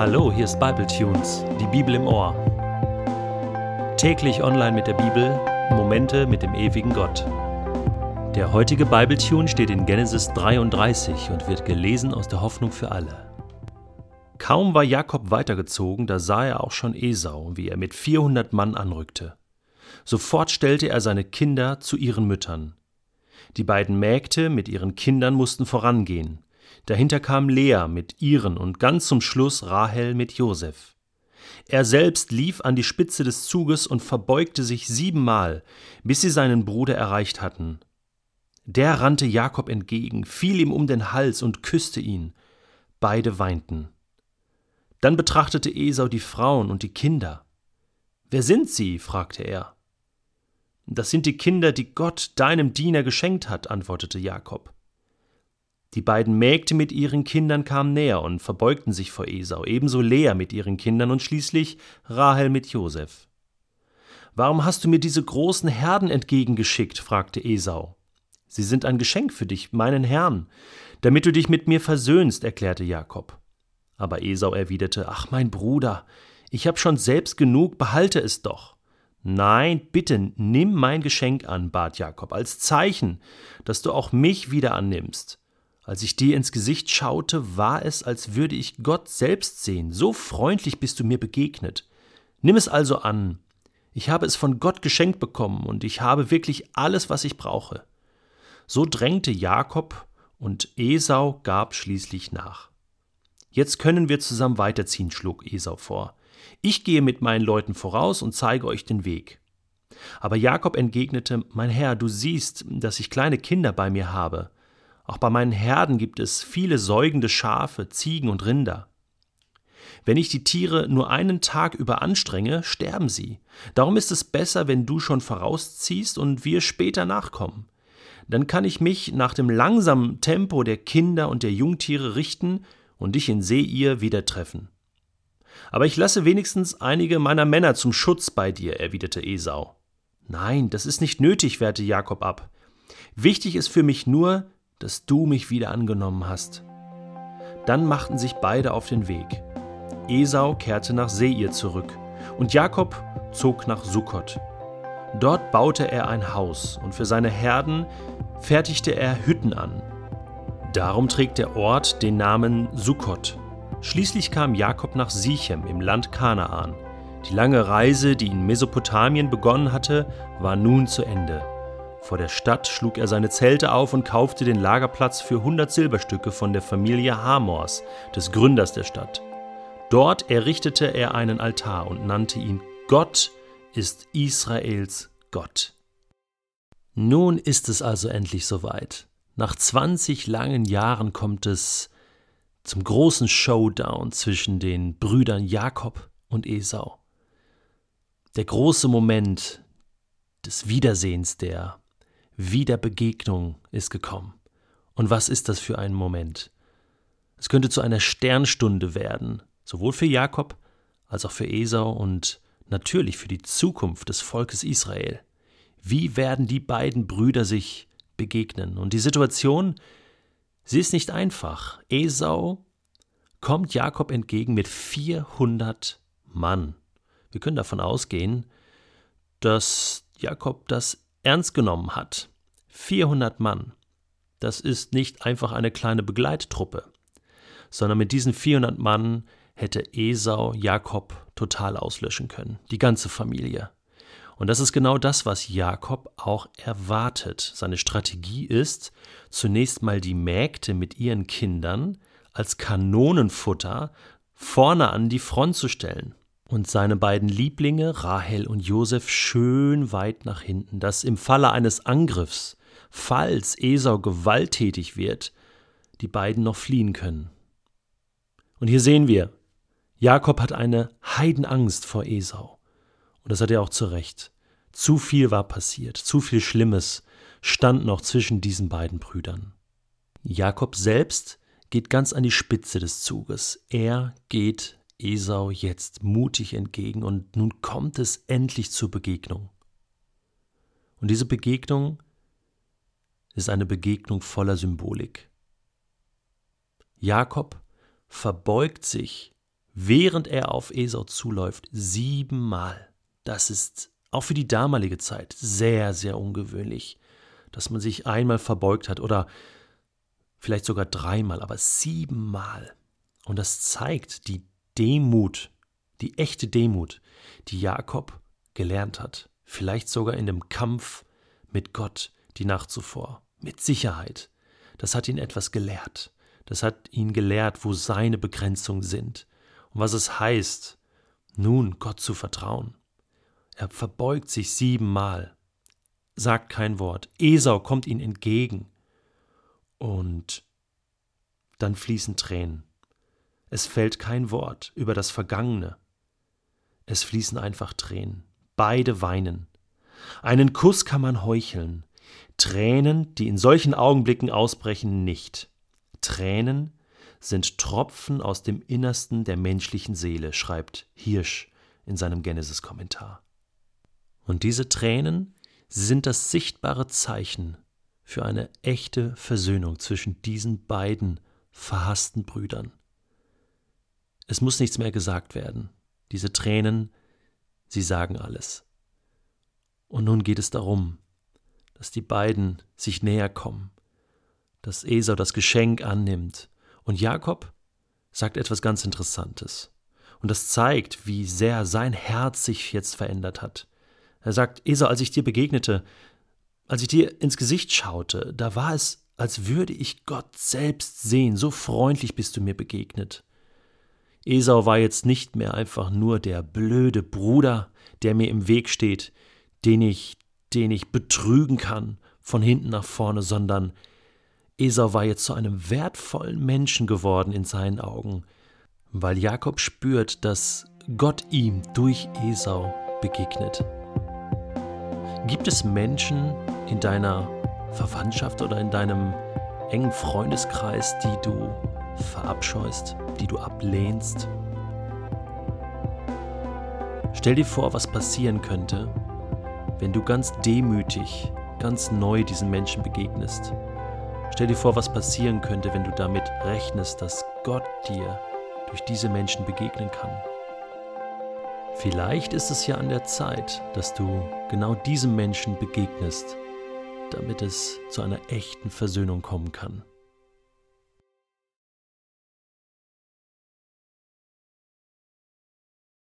Hallo, hier ist Bible Tunes, die Bibel im Ohr. Täglich online mit der Bibel, Momente mit dem ewigen Gott. Der heutige Bible Tune steht in Genesis 33 und wird gelesen aus der Hoffnung für alle. Kaum war Jakob weitergezogen, da sah er auch schon Esau, wie er mit 400 Mann anrückte. Sofort stellte er seine Kinder zu ihren Müttern. Die beiden Mägde mit ihren Kindern mussten vorangehen. Dahinter kam Lea mit ihren und ganz zum Schluss Rahel mit Josef. Er selbst lief an die Spitze des Zuges und verbeugte sich siebenmal, bis sie seinen Bruder erreicht hatten. Der rannte Jakob entgegen, fiel ihm um den Hals und küsste ihn. Beide weinten. Dann betrachtete Esau die Frauen und die Kinder. Wer sind sie? fragte er. Das sind die Kinder, die Gott deinem Diener geschenkt hat, antwortete Jakob. Die beiden Mägde mit ihren Kindern kamen näher und verbeugten sich vor Esau, ebenso Lea mit ihren Kindern und schließlich Rahel mit Josef. Warum hast du mir diese großen Herden entgegengeschickt? fragte Esau. Sie sind ein Geschenk für dich, meinen Herrn, damit du dich mit mir versöhnst, erklärte Jakob. Aber Esau erwiderte, Ach, mein Bruder, ich habe schon selbst genug, behalte es doch. Nein, bitte nimm mein Geschenk an, bat Jakob, als Zeichen, dass du auch mich wieder annimmst. Als ich dir ins Gesicht schaute, war es, als würde ich Gott selbst sehen. So freundlich bist du mir begegnet. Nimm es also an. Ich habe es von Gott geschenkt bekommen und ich habe wirklich alles, was ich brauche. So drängte Jakob und Esau gab schließlich nach. Jetzt können wir zusammen weiterziehen, schlug Esau vor. Ich gehe mit meinen Leuten voraus und zeige euch den Weg. Aber Jakob entgegnete, Mein Herr, du siehst, dass ich kleine Kinder bei mir habe. Auch bei meinen Herden gibt es viele säugende Schafe, Ziegen und Rinder. Wenn ich die Tiere nur einen Tag über anstrenge, sterben sie. Darum ist es besser, wenn du schon vorausziehst und wir später nachkommen. Dann kann ich mich nach dem langsamen Tempo der Kinder und der Jungtiere richten und dich in Seir wieder treffen. Aber ich lasse wenigstens einige meiner Männer zum Schutz bei dir, erwiderte Esau. Nein, das ist nicht nötig, wehrte Jakob ab. Wichtig ist für mich nur, dass du mich wieder angenommen hast. Dann machten sich beide auf den Weg. Esau kehrte nach Seir zurück und Jakob zog nach Sukkot. Dort baute er ein Haus und für seine Herden fertigte er Hütten an. Darum trägt der Ort den Namen Sukkot. Schließlich kam Jakob nach Sichem im Land Kanaan. Die lange Reise, die in Mesopotamien begonnen hatte, war nun zu Ende. Vor der Stadt schlug er seine Zelte auf und kaufte den Lagerplatz für 100 Silberstücke von der Familie Hamors, des Gründers der Stadt. Dort errichtete er einen Altar und nannte ihn Gott ist Israels Gott. Nun ist es also endlich soweit. Nach 20 langen Jahren kommt es zum großen Showdown zwischen den Brüdern Jakob und Esau. Der große Moment des Wiedersehens, der Wiederbegegnung ist gekommen. Und was ist das für ein Moment? Es könnte zu einer Sternstunde werden, sowohl für Jakob als auch für Esau und natürlich für die Zukunft des Volkes Israel. Wie werden die beiden Brüder sich begegnen? Und die Situation, sie ist nicht einfach. Esau kommt Jakob entgegen mit 400 Mann. Wir können davon ausgehen, dass Jakob das ernst genommen hat. 400 Mann. Das ist nicht einfach eine kleine Begleittruppe, sondern mit diesen 400 Mann hätte Esau Jakob total auslöschen können, die ganze Familie. Und das ist genau das, was Jakob auch erwartet. Seine Strategie ist, zunächst mal die Mägde mit ihren Kindern als Kanonenfutter vorne an die Front zu stellen und seine beiden Lieblinge, Rahel und Josef, schön weit nach hinten, dass im Falle eines Angriffs, falls Esau gewalttätig wird, die beiden noch fliehen können. Und hier sehen wir, Jakob hat eine Heidenangst vor Esau. Und das hat er auch zu Recht. Zu viel war passiert, zu viel Schlimmes stand noch zwischen diesen beiden Brüdern. Jakob selbst geht ganz an die Spitze des Zuges. Er geht Esau jetzt mutig entgegen und nun kommt es endlich zur Begegnung. Und diese Begegnung ist eine Begegnung voller Symbolik. Jakob verbeugt sich während er auf Esau zuläuft, siebenmal. Das ist auch für die damalige Zeit sehr, sehr ungewöhnlich, dass man sich einmal verbeugt hat oder vielleicht sogar dreimal, aber siebenmal. Und das zeigt die Demut, die echte Demut, die Jakob gelernt hat, vielleicht sogar in dem Kampf mit Gott die Nacht zuvor, mit Sicherheit. Das hat ihn etwas gelehrt. Das hat ihn gelehrt, wo seine Begrenzungen sind und was es heißt, nun Gott zu vertrauen. Er verbeugt sich siebenmal, sagt kein Wort. Esau kommt ihm entgegen und dann fließen Tränen. Es fällt kein Wort über das Vergangene. Es fließen einfach Tränen. Beide weinen. Einen Kuss kann man heucheln. Tränen, die in solchen Augenblicken ausbrechen, nicht. Tränen sind Tropfen aus dem Innersten der menschlichen Seele, schreibt Hirsch in seinem Genesis-Kommentar. Und diese Tränen sind das sichtbare Zeichen für eine echte Versöhnung zwischen diesen beiden verhassten Brüdern. Es muss nichts mehr gesagt werden. Diese Tränen, sie sagen alles. Und nun geht es darum, dass die beiden sich näher kommen, dass Esau das Geschenk annimmt und Jakob sagt etwas ganz Interessantes. Und das zeigt, wie sehr sein Herz sich jetzt verändert hat. Er sagt, Esau, als ich dir begegnete, als ich dir ins Gesicht schaute, da war es, als würde ich Gott selbst sehen, so freundlich bist du mir begegnet. Esau war jetzt nicht mehr einfach nur der blöde Bruder, der mir im Weg steht, den ich, den ich betrügen kann, von hinten nach vorne, sondern Esau war jetzt zu einem wertvollen Menschen geworden in seinen Augen, weil Jakob spürt, dass Gott ihm durch Esau begegnet. Gibt es Menschen in deiner Verwandtschaft oder in deinem engen Freundeskreis, die du verabscheust, die du ablehnst? Stell dir vor, was passieren könnte, wenn du ganz demütig, ganz neu diesen Menschen begegnest Stell dir vor, was passieren könnte, wenn du damit rechnest, dass Gott dir durch diese Menschen begegnen kann. Vielleicht ist es ja an der Zeit, dass du genau diesem Menschen begegnest, damit es zu einer echten Versöhnung kommen kann.